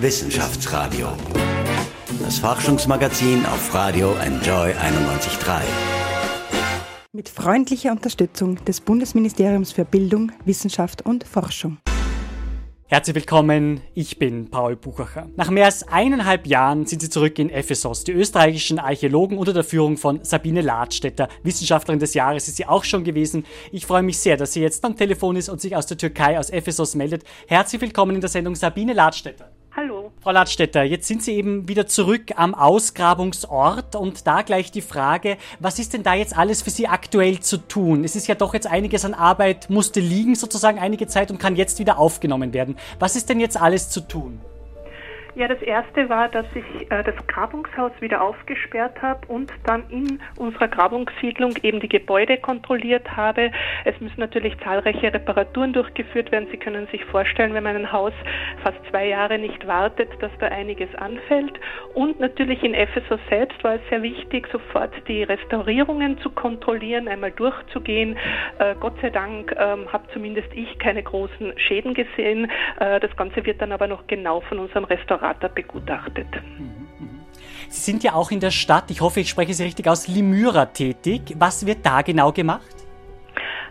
Wissenschaftsradio. Das Forschungsmagazin auf Radio Enjoy 91.3. Mit freundlicher Unterstützung des Bundesministeriums für Bildung, Wissenschaft und Forschung. Herzlich willkommen, ich bin Paul Buchacher. Nach mehr als eineinhalb Jahren sind Sie zurück in Ephesos. Die österreichischen Archäologen unter der Führung von Sabine Ladstätter, Wissenschaftlerin des Jahres, ist sie auch schon gewesen. Ich freue mich sehr, dass sie jetzt am Telefon ist und sich aus der Türkei, aus Ephesos meldet. Herzlich willkommen in der Sendung Sabine Ladstätter. Frau Ladstätter, jetzt sind Sie eben wieder zurück am Ausgrabungsort und da gleich die Frage, was ist denn da jetzt alles für Sie aktuell zu tun? Es ist ja doch jetzt einiges an Arbeit, musste liegen sozusagen einige Zeit und kann jetzt wieder aufgenommen werden. Was ist denn jetzt alles zu tun? Ja, das erste war, dass ich äh, das Grabungshaus wieder aufgesperrt habe und dann in unserer Grabungssiedlung eben die Gebäude kontrolliert habe. Es müssen natürlich zahlreiche Reparaturen durchgeführt werden. Sie können sich vorstellen, wenn man ein Haus fast zwei Jahre nicht wartet, dass da einiges anfällt. Und natürlich in Ephesus selbst war es sehr wichtig, sofort die Restaurierungen zu kontrollieren, einmal durchzugehen. Äh, Gott sei Dank ähm, habe zumindest ich keine großen Schäden gesehen. Äh, das Ganze wird dann aber noch genau von unserem Restaurant Berater begutachtet. Sie sind ja auch in der Stadt, ich hoffe, ich spreche Sie richtig aus, Limyra tätig. Was wird da genau gemacht?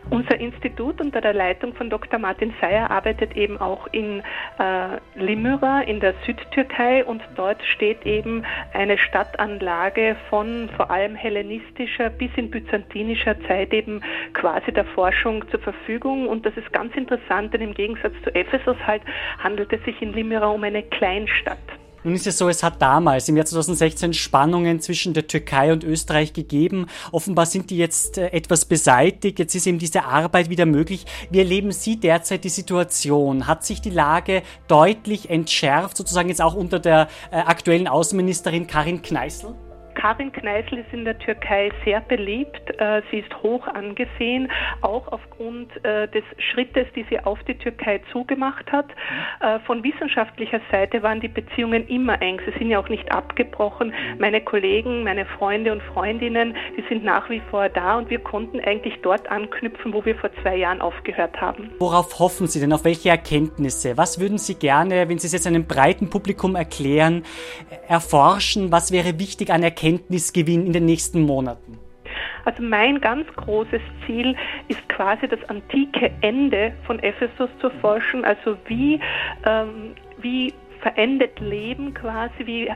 Unser Institut unter der Leitung von Dr. Martin Seyer arbeitet eben auch in äh, Limyra in der Südtürkei und dort steht eben eine Stadtanlage von vor allem hellenistischer bis in byzantinischer Zeit eben quasi der Forschung zur Verfügung und das ist ganz interessant, denn im Gegensatz zu Ephesus halt handelt es sich in Limyra um eine Kleinstadt. Nun ist es so, es hat damals im Jahr 2016 Spannungen zwischen der Türkei und Österreich gegeben. Offenbar sind die jetzt äh, etwas beseitigt. Jetzt ist eben diese Arbeit wieder möglich. Wie erleben Sie derzeit die Situation? Hat sich die Lage deutlich entschärft, sozusagen jetzt auch unter der äh, aktuellen Außenministerin Karin Kneißl? Karin Kneißl ist in der Türkei sehr beliebt. Äh, sie ist hoch angesehen, auch aufgrund äh, des Schrittes, die sie auf die Türkei zugemacht hat. Äh, von wissenschaftlicher Seite waren die Beziehungen immer eng. Sie sind ja auch nicht abgebrochen. Meine Kollegen, meine Freunde und Freundinnen, die sind nach wie vor da und wir konnten eigentlich dort anknüpfen, wo wir vor zwei Jahren aufgehört haben. Worauf hoffen Sie denn? Auf welche Erkenntnisse? Was würden Sie gerne, wenn Sie es jetzt einem breiten Publikum erklären, erforschen? Was wäre wichtig an Erkenntnissen? Erkenntnisgewinn in den nächsten Monaten? Also mein ganz großes Ziel ist quasi das antike Ende von Ephesus zu forschen, also wie, ähm, wie verendet Leben quasi, wie äh,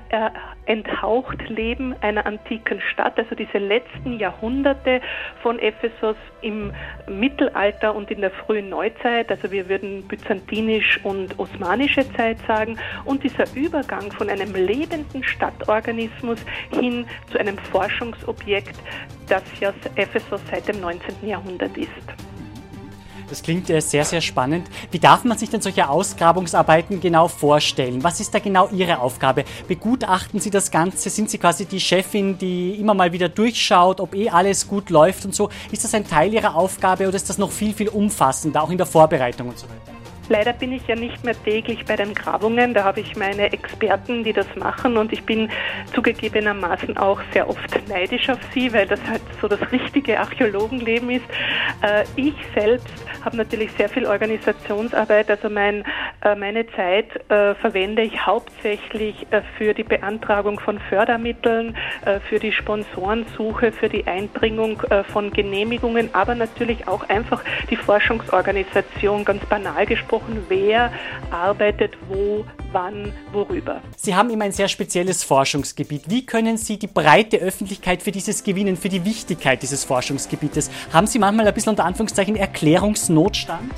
enthaucht Leben einer antiken Stadt, also diese letzten Jahrhunderte von Ephesus im Mittelalter und in der frühen Neuzeit, also wir würden byzantinisch und osmanische Zeit sagen, und dieser Übergang von einem lebenden Stadtorganismus hin zu einem Forschungsobjekt, das ja Ephesus seit dem 19. Jahrhundert ist. Das klingt äh, sehr, sehr spannend. Wie darf man sich denn solche Ausgrabungsarbeiten genau vorstellen? Was ist da genau Ihre Aufgabe? Begutachten Sie das Ganze? Sind Sie quasi die Chefin, die immer mal wieder durchschaut, ob eh alles gut läuft und so? Ist das ein Teil Ihrer Aufgabe oder ist das noch viel, viel umfassender, auch in der Vorbereitung und so weiter? Leider bin ich ja nicht mehr täglich bei den Grabungen. Da habe ich meine Experten, die das machen und ich bin zugegebenermaßen auch sehr oft neidisch auf sie, weil das halt so das richtige Archäologenleben ist. Äh, ich selbst habe natürlich sehr viel Organisationsarbeit. Also mein, meine Zeit äh, verwende ich hauptsächlich für die Beantragung von Fördermitteln, für die Sponsorensuche, für die Einbringung von Genehmigungen, aber natürlich auch einfach die Forschungsorganisation, ganz banal gesprochen, wer arbeitet wo, wann, worüber. Sie haben immer ein sehr spezielles Forschungsgebiet. Wie können Sie die breite Öffentlichkeit für dieses gewinnen, für die Wichtigkeit dieses Forschungsgebietes? Haben Sie manchmal ein bisschen unter Anführungszeichen Erklärungsnotstand?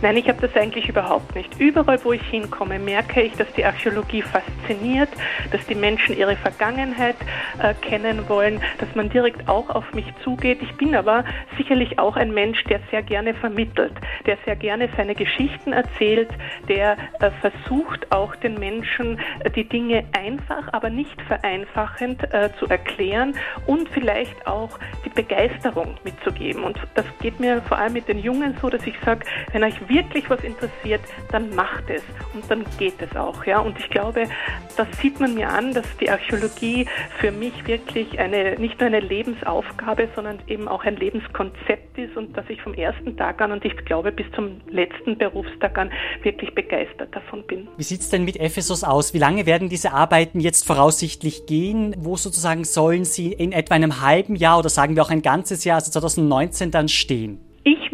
Nein, ich habe das eigentlich überhaupt nicht. Überall, wo ich hinkomme, merke ich, dass die Archäologie fasziniert, dass die Menschen ihre Vergangenheit äh, kennen wollen, dass man direkt auch auf mich zugeht. Ich bin aber sicherlich auch ein Mensch, der sehr gerne vermittelt, der sehr gerne seine Geschichten erzählt, der äh, versucht auch den Menschen äh, die Dinge einfach, aber nicht vereinfachend äh, zu erklären und vielleicht auch die Begeisterung mitzugeben. Und das geht mir vor allem mit den Jungen so, dass ich sage, wenn euch wirklich was interessiert, dann macht es und dann geht es auch. Ja? Und ich glaube, das sieht man mir an, dass die Archäologie für mich wirklich eine, nicht nur eine Lebensaufgabe, sondern eben auch ein Lebenskonzept ist und dass ich vom ersten Tag an und ich glaube bis zum letzten Berufstag an wirklich begeistert davon bin. Wie sieht es denn mit Ephesus aus? Wie lange werden diese Arbeiten jetzt voraussichtlich gehen? Wo sozusagen sollen sie in etwa einem halben Jahr oder sagen wir auch ein ganzes Jahr, also 2019 dann stehen?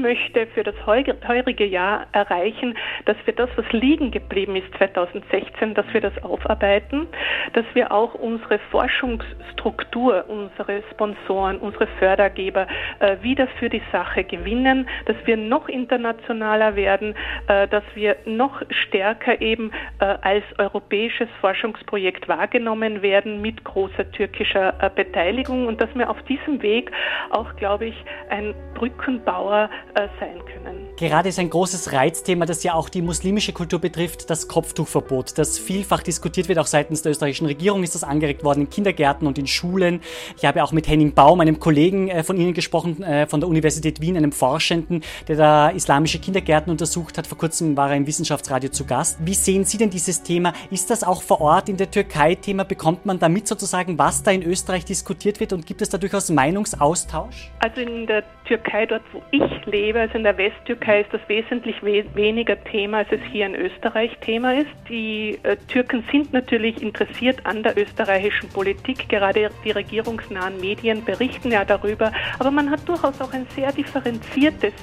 Möchte für das heurige Jahr erreichen, dass wir das, was liegen geblieben ist 2016, dass wir das aufarbeiten, dass wir auch unsere Forschungsstruktur, unsere Sponsoren, unsere Fördergeber äh, wieder für die Sache gewinnen, dass wir noch internationaler werden, äh, dass wir noch stärker eben äh, als europäisches Forschungsprojekt wahrgenommen werden mit großer türkischer äh, Beteiligung und dass wir auf diesem Weg auch, glaube ich, ein Brückenbauer sein können. Gerade ist ein großes Reizthema, das ja auch die muslimische Kultur betrifft, das Kopftuchverbot, das vielfach diskutiert wird, auch seitens der österreichischen Regierung ist das angeregt worden in Kindergärten und in Schulen. Ich habe auch mit Henning Baum, einem Kollegen äh, von Ihnen gesprochen, äh, von der Universität Wien, einem Forschenden, der da islamische Kindergärten untersucht hat. Vor kurzem war er im Wissenschaftsradio zu Gast. Wie sehen Sie denn dieses Thema? Ist das auch vor Ort in der Türkei Thema? Bekommt man damit sozusagen, was da in Österreich diskutiert wird und gibt es da durchaus Meinungsaustausch? Also in der Türkei, dort wo ich lebe, also in der Westtürkei, ist das wesentlich we weniger Thema, als es hier in Österreich Thema ist. Die äh, Türken sind natürlich interessiert an der österreichischen Politik. Gerade die regierungsnahen Medien berichten ja darüber. Aber man hat durchaus auch ein sehr differenziertes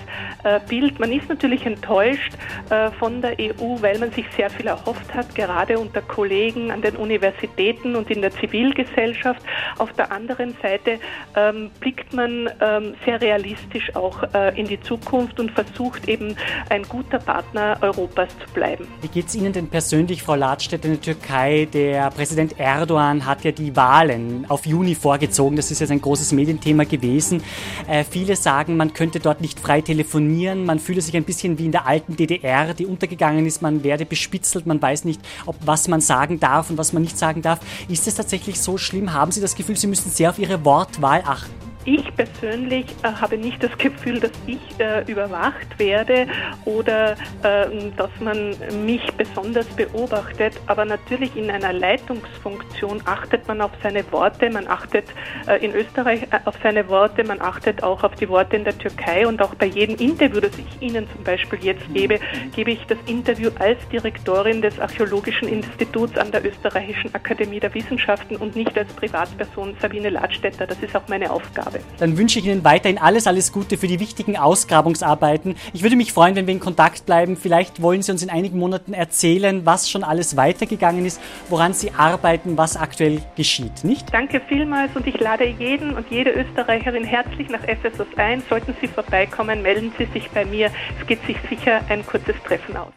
äh, Bild. Man ist natürlich enttäuscht äh, von der EU, weil man sich sehr viel erhofft hat, gerade unter Kollegen an den Universitäten und in der Zivilgesellschaft. Auf der anderen Seite ähm, blickt man ähm, sehr realistisch auch äh, in die Zukunft und versucht eben ein guter Partner Europas zu bleiben. Wie geht es Ihnen denn persönlich, Frau Ladstedt, in der Türkei? Der Präsident Erdogan hat ja die Wahlen auf Juni vorgezogen. Das ist jetzt ein großes Medienthema gewesen. Äh, viele sagen, man könnte dort nicht frei telefonieren. Man fühle sich ein bisschen wie in der alten DDR, die untergegangen ist. Man werde bespitzelt. Man weiß nicht, ob was man sagen darf und was man nicht sagen darf. Ist es tatsächlich so schlimm? Haben Sie das Gefühl, Sie müssen sehr auf Ihre Wortwahl achten? Ich persönlich äh, habe nicht das Gefühl, dass ich äh, überwacht werde oder äh, dass man mich besonders beobachtet. Aber natürlich in einer Leitungsfunktion achtet man auf seine Worte. Man achtet äh, in Österreich äh, auf seine Worte. Man achtet auch auf die Worte in der Türkei. Und auch bei jedem Interview, das ich Ihnen zum Beispiel jetzt gebe, gebe ich das Interview als Direktorin des Archäologischen Instituts an der Österreichischen Akademie der Wissenschaften und nicht als Privatperson Sabine Ladstätter. Das ist auch meine Aufgabe habe. Dann wünsche ich Ihnen weiterhin alles, alles Gute für die wichtigen Ausgrabungsarbeiten. Ich würde mich freuen, wenn wir in Kontakt bleiben. Vielleicht wollen Sie uns in einigen Monaten erzählen, was schon alles weitergegangen ist, woran Sie arbeiten, was aktuell geschieht, nicht? Danke vielmals und ich lade jeden und jede Österreicherin herzlich nach Ephesus ein. Sollten Sie vorbeikommen, melden Sie sich bei mir. Es geht sich sicher ein kurzes Treffen aus.